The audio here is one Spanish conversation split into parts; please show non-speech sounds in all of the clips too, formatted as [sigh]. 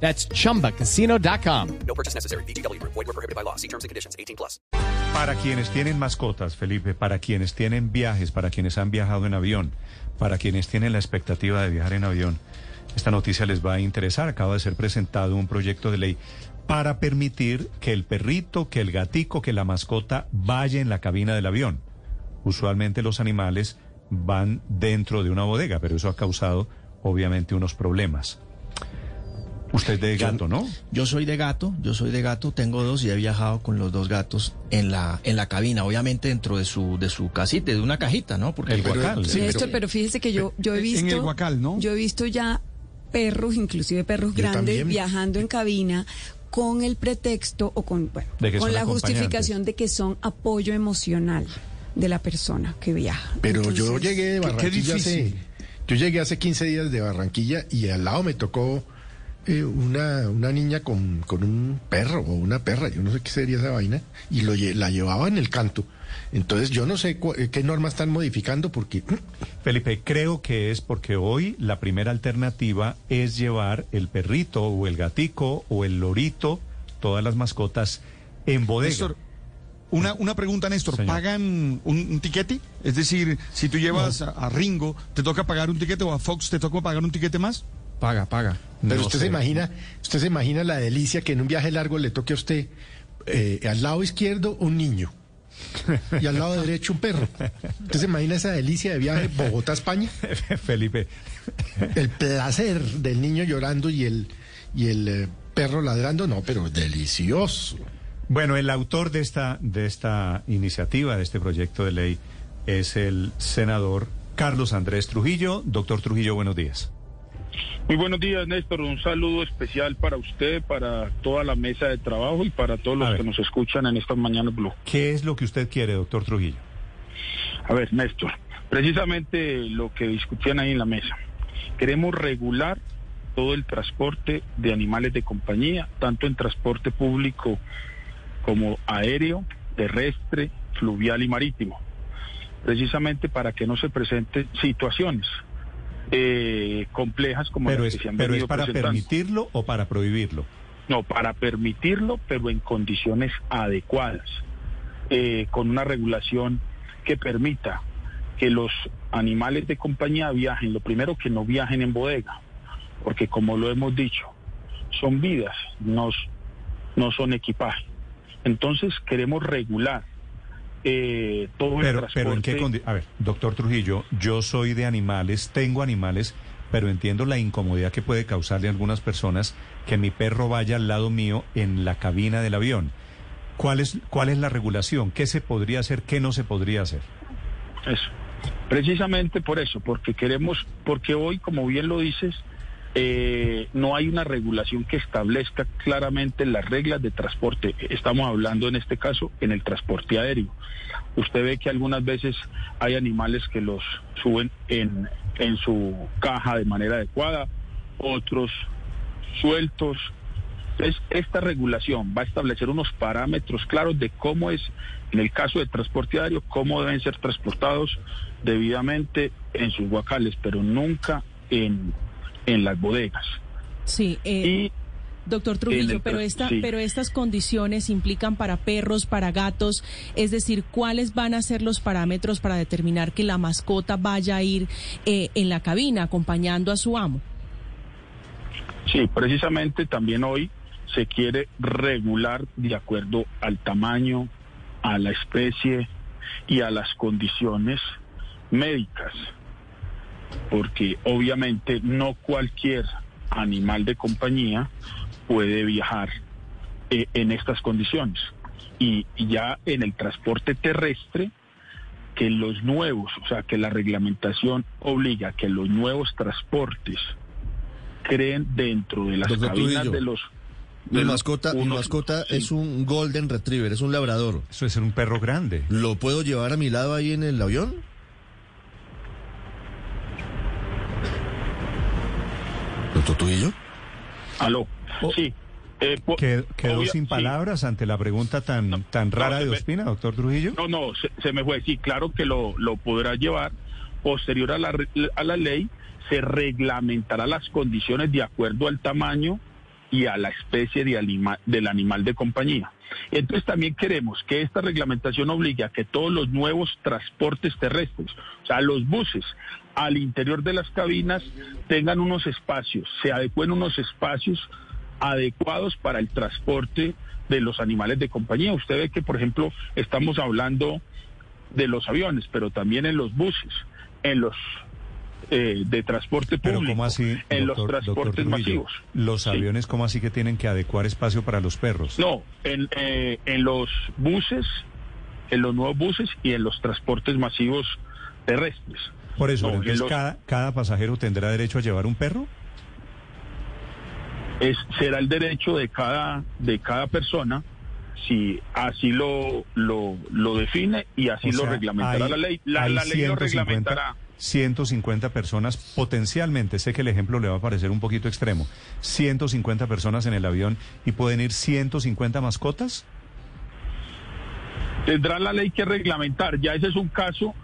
That's chumbacasino.com. No purchase necessary. BGW. Void were prohibited by law. See terms and conditions. 18 plus. Para quienes tienen mascotas, Felipe, para quienes tienen viajes, para quienes han viajado en avión, para quienes tienen la expectativa de viajar en avión, esta noticia les va a interesar. Acaba de ser presentado un proyecto de ley para permitir que el perrito, que el gatico, que la mascota vaya en la cabina del avión. Usualmente los animales van dentro de una bodega, pero eso ha causado obviamente unos problemas. Usted es de gato, ¿no? Yo soy de gato, yo soy de gato, tengo dos y he viajado con los dos gatos en la en la cabina, obviamente dentro de su de su casita, de una cajita, ¿no? El guacal. sí, Néstor, pero- pero fíjese que yo, [laughs] yo he En visto. el Guacal, ¿no? Yo he visto ya perros, inclusive perros Yo grandes, también. viajando en cabina con el pretexto o con, bueno, con la justificación de que son apoyo emocional de la persona que viaja. Pero yo llegué de qué Barranquilla hace, difícil. yo llegué hace 15 días de Barranquilla y al lado me tocó eh, una, una niña con, con un perro o una perra, yo no sé qué sería esa vaina, y lo, la llevaba en el canto. Entonces yo no sé eh, qué normas están modificando porque Felipe, creo que es porque hoy la primera alternativa es llevar el perrito o el gatico o el lorito, todas las mascotas, en bodega. Néstor, Una, una pregunta, Néstor. Señor. ¿Pagan un, un tiquete? Es decir, si tú llevas a, a Ringo, ¿te toca pagar un tiquete o a Fox te toca pagar un tiquete más? Paga, paga. Pero No usted sé. se imagina, usted se imagina la delicia que en un viaje largo le toque a usted eh, al lado izquierdo un niño y al lado derecho un perro. ¿Usted se imagina esa delicia de viaje Bogotá-España? [laughs] Felipe, El placer del niño llorando y el, y el eh, perro ladrando, no, pero delicioso. bueno, el autor de esta, de esta iniciativa, de este proyecto de ley, es el senador Carlos Andrés Trujillo. Doctor Trujillo, buenos días. Muy buenos días, Néstor. Un saludo especial para usted, para toda la mesa de trabajo y para todos los que nos escuchan en estas mañanas Blue. ¿Qué es lo que usted quiere, doctor Trujillo? A ver, Néstor, precisamente lo que discutían ahí en la mesa. Queremos regular todo el transporte de animales de compañía, tanto en transporte público como aéreo, terrestre, fluvial y marítimo. Precisamente para que no se presenten situaciones eh, complejas como Pero las es, que se han pero es para permitirlo o para prohibirlo. No, para permitirlo, pero en condiciones adecuadas, eh, con una regulación que permita que los animales de compañía viajen, lo primero que no viajen en bodega, porque como lo hemos dicho, son vidas, no, no son equipaje. Entonces queremos regular eh, todo el Pero, transporte. pero en qué condi- A ver, doctor Trujillo, yo soy de animales, tengo animales, pero entiendo la incomodidad que puede causarle a algunas personas que mi perro vaya al lado mío en la cabina del avión. ¿Cuál es, cuál es la regulación? ¿Qué se podría hacer? ¿Qué no se podría hacer? Eso. Precisamente por eso, porque queremos, porque hoy, como bien lo dices, eh, no hay una regulación que establezca claramente las reglas de transporte. Estamos hablando en este caso en el transporte aéreo. Usted ve que algunas veces hay animales que los suben en, su caja de manera adecuada, otros sueltos. Esta regulación va a establecer unos parámetros claros de cómo es, en el caso de transporte aéreo, cómo deben ser transportados debidamente en sus guacales, pero nunca en, en las bodegas. Sí, eh, Y doctor Trujillo, pero esta, sí. pero estas condiciones implican para perros, para gatos, es decir, ¿cuáles van a ser los parámetros para determinar que la mascota vaya a ir eh, en la cabina acompañando a su amo? Sí, precisamente también hoy se quiere regular de acuerdo al tamaño, a la especie y a las condiciones médicas, porque obviamente no cualquier animal de compañía puede viajar eh, en estas condiciones. Y, y ya en el transporte terrestre, que los nuevos, o sea, que la reglamentación obliga a que los nuevos transportes creen dentro de las Doctor cabinas Trujillo. de los Mi de mascota, mi mascota sí. es un Golden Retriever, es un labrador. Eso es ser un perro grande. ¿Lo puedo llevar a mi lado ahí en el avión? ¿Doctor Trujillo? Aló. Oh. Sí. Eh, ¿Quedó, quedó obvia- sin sí. palabras ante la pregunta tan, tan no, rara se de me- Ospina, doctor Trujillo? No, no, se, se me fue. Sí, claro que lo, lo podrá llevar. Posterior a la, a la ley, se reglamentará las condiciones de acuerdo al tamaño y a la especie de anima- del animal de compañía. Entonces también queremos que esta reglamentación obligue a que todos los nuevos transportes terrestres, o sea, los buses al interior de las cabinas tengan unos espacios, se adecuen unos espacios adecuados para el transporte de los animales de compañía. Usted ve que, por ejemplo, estamos hablando de los aviones, pero también en los buses, en los eh, de transporte Pero público, ¿cómo así, en los transportes Trujillo? masivos. Los Sí. aviones, ¿cómo así que tienen que adecuar espacio para los perros? No, en, eh, en los buses, en los nuevos buses y en los transportes masivos terrestres. Por eso, No, entonces los- cada, cada pasajero tendrá derecho a llevar un perro. es será el derecho de cada de cada persona si así lo lo, lo define y así O lo reglamentará hay- la ley. La, la ley lo 150 reglamentará. 150 personas potencialmente, sé que el ejemplo le va a parecer un poquito extremo, 150 personas en el avión y pueden ir 150 mascotas. tendrá la ley que reglamentar. Ya ese es un caso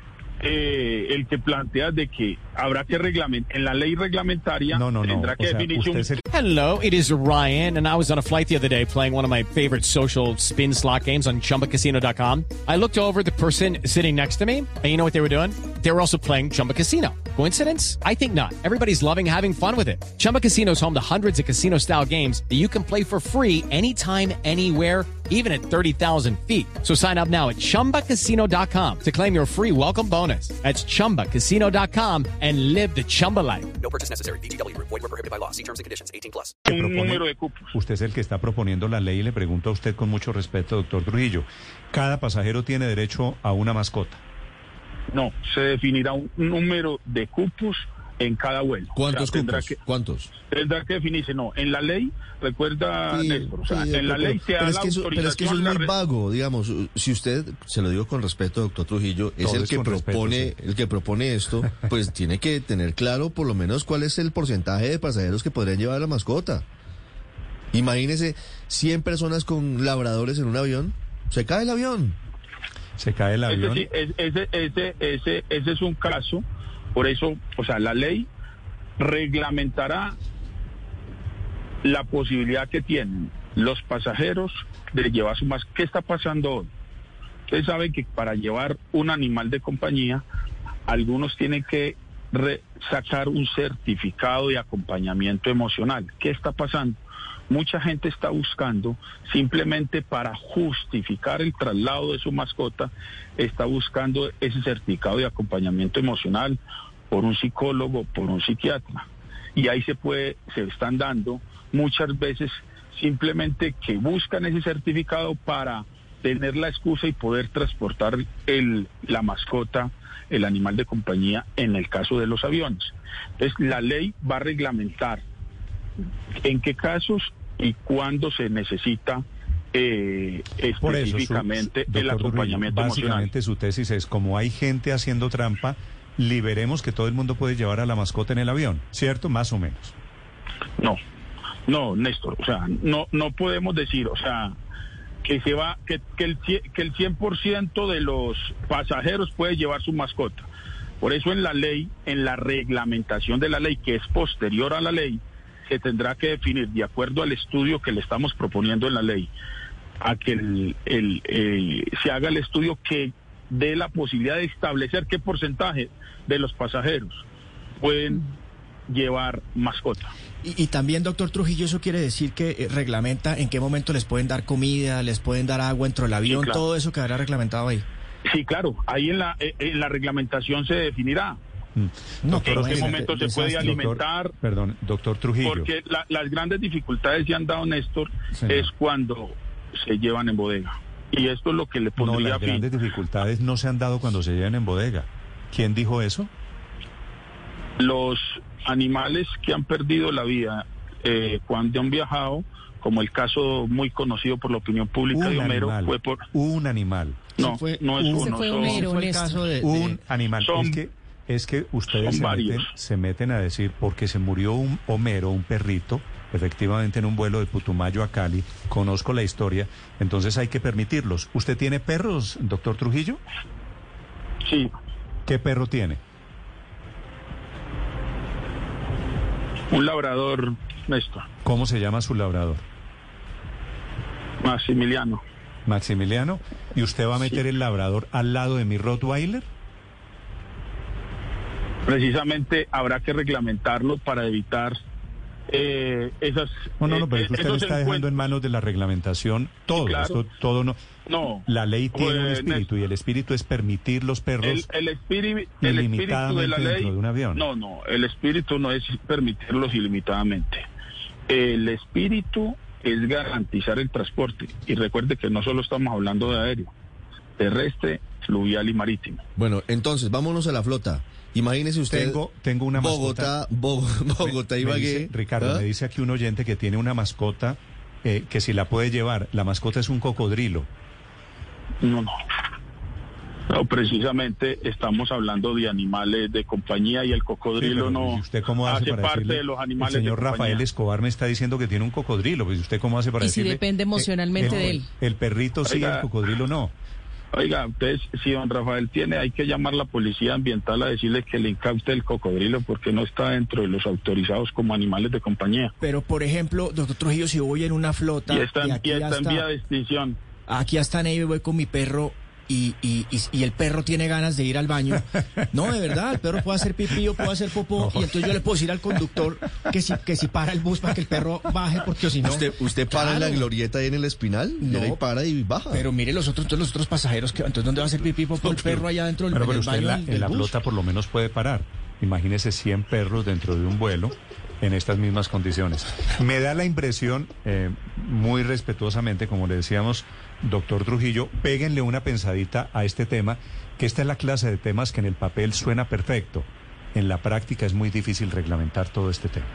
eh, el que plantea de que habrá que reglamentar en la ley reglamentaria No, no, no. tendrá que O sea, definirse usted un es el- Hello, it is Ryan, and I was on a flight the other day playing one of my favorite social spin slot games on chumbacasino.com. I looked over at the person sitting next to me, and you know what they were doing? They were also playing Chumba Casino. Coincidence? I think not. Everybody's loving having fun with it. Chumba Casino is home to hundreds of casino style games that you can play for free anytime, anywhere, even at 30,000 feet. So sign up now at chumbacasino.com to claim your free welcome bonus. That's chumbacasino.com and live the Chumba life. No purchase necessary. VGW Group. Void were prohibited by law. See terms and conditions. 18 plus. que un propone- número de cupos Usted es el que está proponiendo la ley y le pregunto a usted con mucho respeto, doctor Trujillo. Cada pasajero tiene derecho a una mascota. no se definirá un número de cupos en cada vuelo O ¿Cuántos sea, tendrá cupos? que- ¿Cuántos? tendrá que definirse no en la ley recuerda Sí, Néstor o sea sí, en la ley se da pero es la que eso, pero es que eso es muy vago, digamos. Si usted, se lo digo con respeto, doctor Trujillo, es Todo el es que respeto, propone, sí. el que propone esto, pues [laughs] tiene que tener claro por lo menos cuál es el porcentaje de pasajeros que podrían llevar la mascota. Imagínese 100 personas con labradores en un avión, se cae el avión. Se cae el Ese, avión. ese, ese, ese, ese es un caso, por eso, o sea, la ley reglamentará la posibilidad que tienen los pasajeros de llevar su más. ¿Qué está pasando hoy? Ustedes saben que para llevar un animal de compañía, algunos tienen que sacar un certificado de acompañamiento emocional. ¿Qué está pasando? Mucha gente está buscando simplemente para justificar el traslado de su mascota, está buscando ese certificado de acompañamiento emocional por un psicólogo, por un psiquiatra. Y ahí se puede, se están dando muchas veces simplemente que buscan ese certificado para tener la excusa y poder transportar el, la mascota, el animal de compañía en el caso de los aviones. Entonces, la ley va a reglamentar en qué casos y cuándo se necesita eh, Por eso, su- específicamente el acompañamiento emocional. básicamente su tesis es como hay gente haciendo trampa, liberemos que todo el mundo puede llevar a la mascota en el avión, ¿cierto? Más o menos. No, no, Néstor, o sea, no, no podemos decir, o sea, que se va, que, que el, que el 100% de los pasajeros puede llevar su mascota. Por eso en la ley, en la reglamentación de la ley, que es posterior a la ley, se tendrá que definir, de acuerdo al estudio que le estamos proponiendo en la ley, a que el, el, eh, se haga el estudio que dé la posibilidad de establecer qué porcentaje de los pasajeros pueden llevar mascota. Y, y también, doctor Trujillo, eso quiere decir que eh, reglamenta en qué momento les pueden dar comida, les pueden dar agua dentro del avión, claro. todo eso quedará reglamentado ahí. Sí, claro, ahí en la, eh, en la reglamentación se definirá. Mm. No, ¿En pero qué momento se puede alimentar? Doctor- perdón, doctor Trujillo. Porque la- las grandes dificultades se han dado, Néstor, Señor. es cuando se llevan en bodega. Y esto es lo que le No, pondría las fin. grandes dificultades no se han dado cuando se llevan en bodega. ¿Quién dijo eso? Los animales que han perdido la vida eh, cuando han viajado como el caso muy conocido por la opinión pública de Un Homero, animal. fue por... Un animal. No, fue- no es un- uno, Ese fue son- Homero, Fue el Néstor. caso de, de- Un animal. son- es que es que ustedes se meten, se meten a decir porque se murió un Homero, un perrito, efectivamente en un vuelo de Putumayo a Cali. Conozco la historia, entonces hay que permitirlos. ¿Usted tiene perros, doctor Trujillo? Sí, ¿Qué perro tiene? un labrador, Néstor, ¿Cómo se llama su labrador? Maximiliano. Maximiliano. ¿Y usted va a meter el labrador al lado de mi Rottweiler? Precisamente habrá que reglamentarlo para evitar eh, esas... No, no, no, eh, pero usted lo está dejando en manos de la reglamentación todo. claro. Esto, todo no. No. La ley tiene un espíritu y el espíritu es permitir los perros. el, espíritu, el espíritu de la ley... de un avión. No, no, el espíritu no es permitirlos ilimitadamente. El espíritu es garantizar el transporte. Y recuerde que no solo estamos hablando de aéreo, terrestre, fluvial y marítimo. Bueno, entonces, vámonos a la flota. Imagínese usted... Tengo, tengo una mascota. Bogotá, Bo- [laughs] Bogotá, Me- me Ibagué. dice- Ricardo, ¿Ah? me dice aquí un oyente que tiene una mascota eh, que si la puede llevar, la mascota es un cocodrilo. No, no. No, precisamente estamos hablando de animales de compañía y el cocodrilo no ¿y ¿Usted cómo hace, hace para parte decirle? de los animales El señor de compañía. Rafael Escobar me está diciendo que tiene un cocodrilo. Pues, ¿Usted cómo hace para Y si decirle? depende emocionalmente el, de él. El perrito sí, el cocodrilo no. Oiga, ustedes, si don Rafael tiene, hay que llamar a la policía ambiental a decirle que le incaute el cocodrilo porque no está dentro de los autorizados como animales de compañía. Pero, por ejemplo, doctor Trujillo, si voy en una flota Y está, y aquí, y está en vía de extinción. aquí hasta Neiva voy con mi perro y, y, y, y el perro tiene ganas de ir al baño. No, de verdad, el perro puede hacer pipí o puede hacer popó y entonces yo le puedo decir al conductor que si, que si para el bus para que el perro baje porque o si no... ¿Usted, usted para en la glorieta ahí en el espinal? No. Y para y baja. Pero mire los otros, entonces los otros pasajeros, que entonces ¿dónde va a hacer pipí popó el perro allá dentro del, en pero el usted en baño la, del- en del la bus? flota por lo menos puede parar. Imagínese 100 perros dentro de un vuelo en estas mismas condiciones. Me da la impresión, eh, muy respetuosamente, como le decíamos, doctor Trujillo, péguenle una pensadita a este tema, que esta es la clase de temas que en el papel suena perfecto. En la práctica es muy difícil reglamentar todo este tema.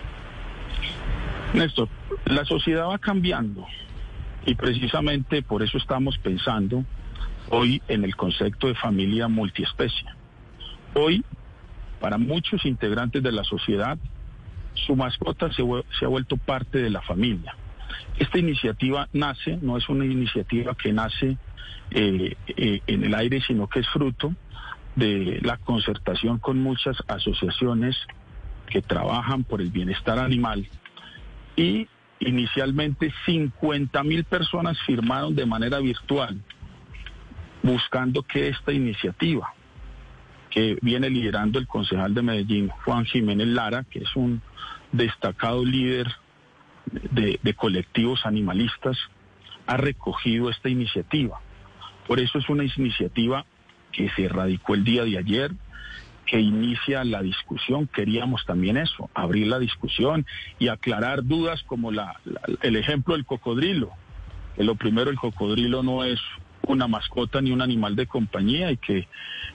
Néstor, la sociedad va cambiando y precisamente por eso estamos pensando hoy en el concepto de familia multiespecie. Hoy, para muchos integrantes de la sociedad, su mascota se, ha vuelto parte de la familia. Esta iniciativa nace, no es una iniciativa que nace eh, eh, en el aire, sino que es fruto de la concertación con muchas asociaciones que trabajan por el bienestar animal. Y inicialmente 50 mil personas firmaron de manera virtual buscando que esta iniciativa que viene liderando el concejal de Medellín, Juan Jiménez Lara, que es un destacado líder de, colectivos animalistas, ha recogido esta iniciativa. Por eso es una iniciativa que se radicó el día de ayer, que inicia la discusión. Queríamos también eso, abrir la discusión y aclarar dudas como la- el ejemplo del cocodrilo. Que lo primero, el cocodrilo no es una mascota ni un animal de compañía y que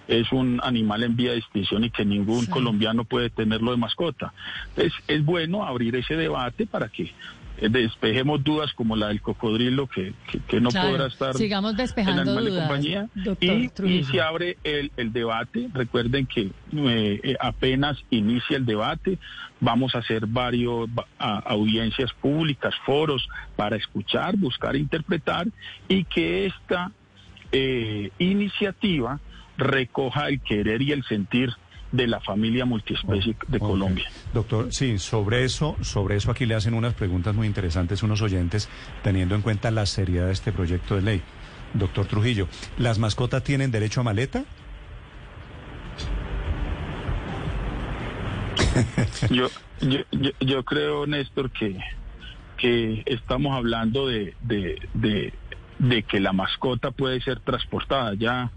es un animal en vía de extinción y que ningún colombiano puede tenerlo de mascota. Entonces, es bueno abrir ese debate para que eh, despejemos dudas como la del cocodrilo que, que- que no Claro, podrá estar sigamos en despejando animal de dudas, compañía doctor y, y se abre el, el debate. Recuerden que eh, eh, apenas inicia el debate, vamos a hacer varios a- audiencias públicas, foros para escuchar, buscar, interpretar y que esta eh, iniciativa recoja el querer y el sentir de la familia multiespecie de. Colombia. Doctor, sí, sobre eso, sobre eso aquí le hacen unas preguntas muy interesantes unos oyentes, teniendo en cuenta la seriedad de este proyecto de ley. Doctor Trujillo, ¿las mascotas tienen derecho a maleta? [laughs] Yo, yo, yo, yo creo, Néstor, que, que estamos hablando de, de, de, de que la mascota puede ser transportada. Ya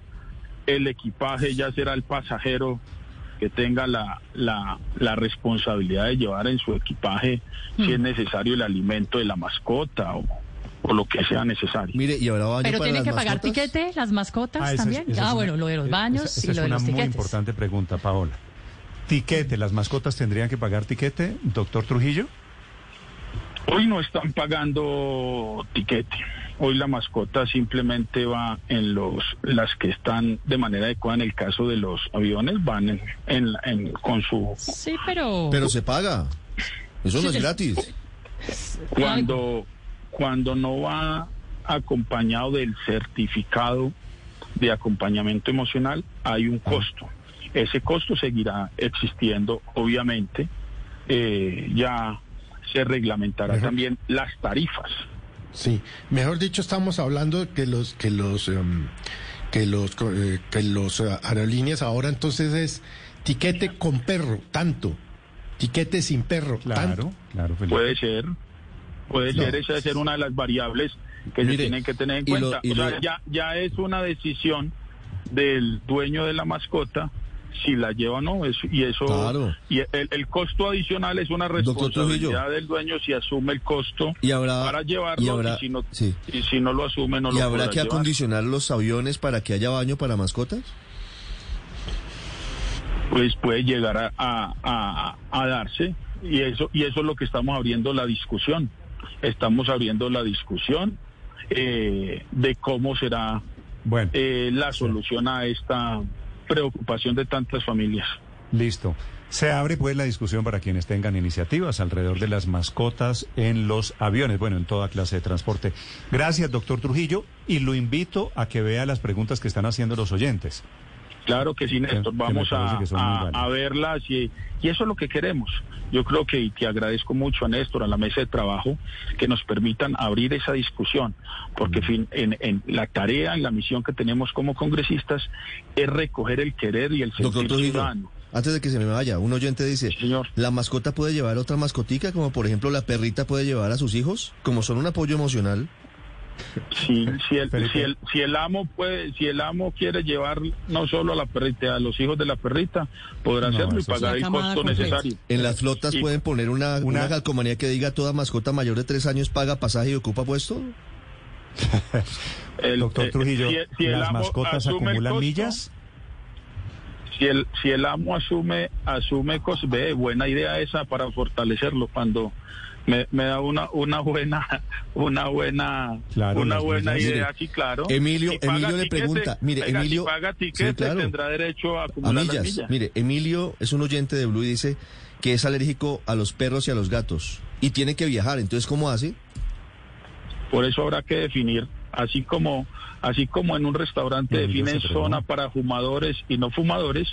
el equipaje ya será el pasajero que tenga la, la, la responsabilidad de llevar en su equipaje si es necesario el alimento de la mascota o, o lo que sea necesario. Mire, y ahora baño Pero para tienen que pagar tiquete, las mascotas Ah, esa es- también. esa es ah, una- bueno, lo de los eh, baños esa- esa y es lo de una los muy tiquetes. importante pregunta, Paola. Tiquete, ¿las mascotas tendrían que pagar tiquete, doctor Trujillo? Hoy no están pagando tiquete. Hoy la mascota simplemente va en los las que están de manera adecuada en el caso de los aviones van en, en- en- con su Sí, pero... Pero se paga. Eso no es gratis. cuando cuando no va acompañado del certificado de acompañamiento emocional hay un costo. Ese costo seguirá existiendo, obviamente. Eh, ya se reglamentará también las tarifas. Sí, mejor dicho, estamos hablando que los que los em, que los eh, que los eh, aerolíneas ahora entonces es tiquete con perro, tanto. Tiquete sin perro, Claro, tanto. claro, Felipe. Puede ser, puede No. ser, esa debe ser una de las variables que Mire, se tienen que tener en lo- cuenta. o sea, lo- ya, ya es una decisión del dueño de la mascota si la lleva o no. Es- y eso, Claro. y el, el costo adicional es una responsabilidad del dueño si asume el costo Y habrá, para llevarlo y habrá, si no, sí. y si no lo asume no ¿Y lo habrá que llevar. acondicionar los aviones para que haya baño para mascotas? pues puede llegar a, a- a- a darse y eso y eso es lo que estamos abriendo la discusión estamos abriendo la discusión eh, de cómo será Bueno, eh, la solución a esta preocupación de tantas familias listo. Se abre pues la discusión para quienes tengan iniciativas alrededor de las mascotas en los aviones, bueno, en toda clase de transporte. Gracias, doctor Trujillo, y lo invito a que vea las preguntas que están haciendo los oyentes. Claro que sí, Que- Néstor. que Vamos a, a- verlas y, y eso es lo que queremos. Yo creo que, y te agradezco mucho a Néstor, a la mesa de trabajo, que nos permitan abrir esa discusión, porque Mm. fin, en, en la tarea, en la misión que tenemos como congresistas, es recoger el querer y el sentir ciudadano. antes de que se me vaya, un oyente dice, Sí, señor. ¿la mascota puede llevar otra mascotica, como por ejemplo la perrita puede llevar a sus hijos? Como son un apoyo emocional. Si, si, el, si, el, si el amo puede, si el amo quiere llevar no solo a la perrita, a los hijos de la perrita, podrá No, hacerlo y pagar el costo necesario. En las flotas pueden poner una, una... Una- calcomanía que diga toda mascota mayor de tres años paga pasaje y ocupa puesto. El- [laughs] doctor eh, Trujillo, si- ¿las mascotas acumulan costo, millas? Si el, si el amo asume, asume cosas, ve, buena idea esa para fortalecerlo cuando me, me da una, una buena, una buena, Claro, una buena idea, Mire, sí, claro. Emilio- Si Emilio le tiquete, pregunta, mire, Emilio- si paga tiquete, Sí, claro. tendrá derecho a A acumular las millas. Mire, Emilio es un oyente de Blue y dice que es alérgico a los perros y a los gatos. Y tiene que viajar. Entonces, ¿cómo hace? Por eso habrá que definir, así como, así como en un restaurante definen zona para fumadores y no fumadores,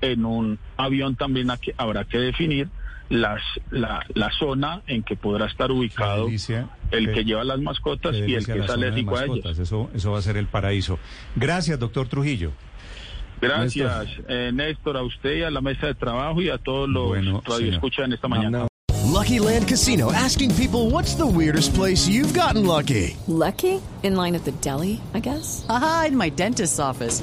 en un avión también habrá que definir las, la, la zona en que podrá estar ubicado delicia, el que lleva las mascotas y el que de alérgico a ellas. mascotas. Eso, eso va a ser el paraíso. Gracias, doctor Trujillo. Gracias, eh, Néstor, a usted y a la mesa de trabajo y a todos los Bueno, radioescuchas en esta mañana. Lucky Land Casino asking people what's the weirdest place you've gotten lucky? Lucky? In line at the deli, I guess? Aha, in my dentist's office.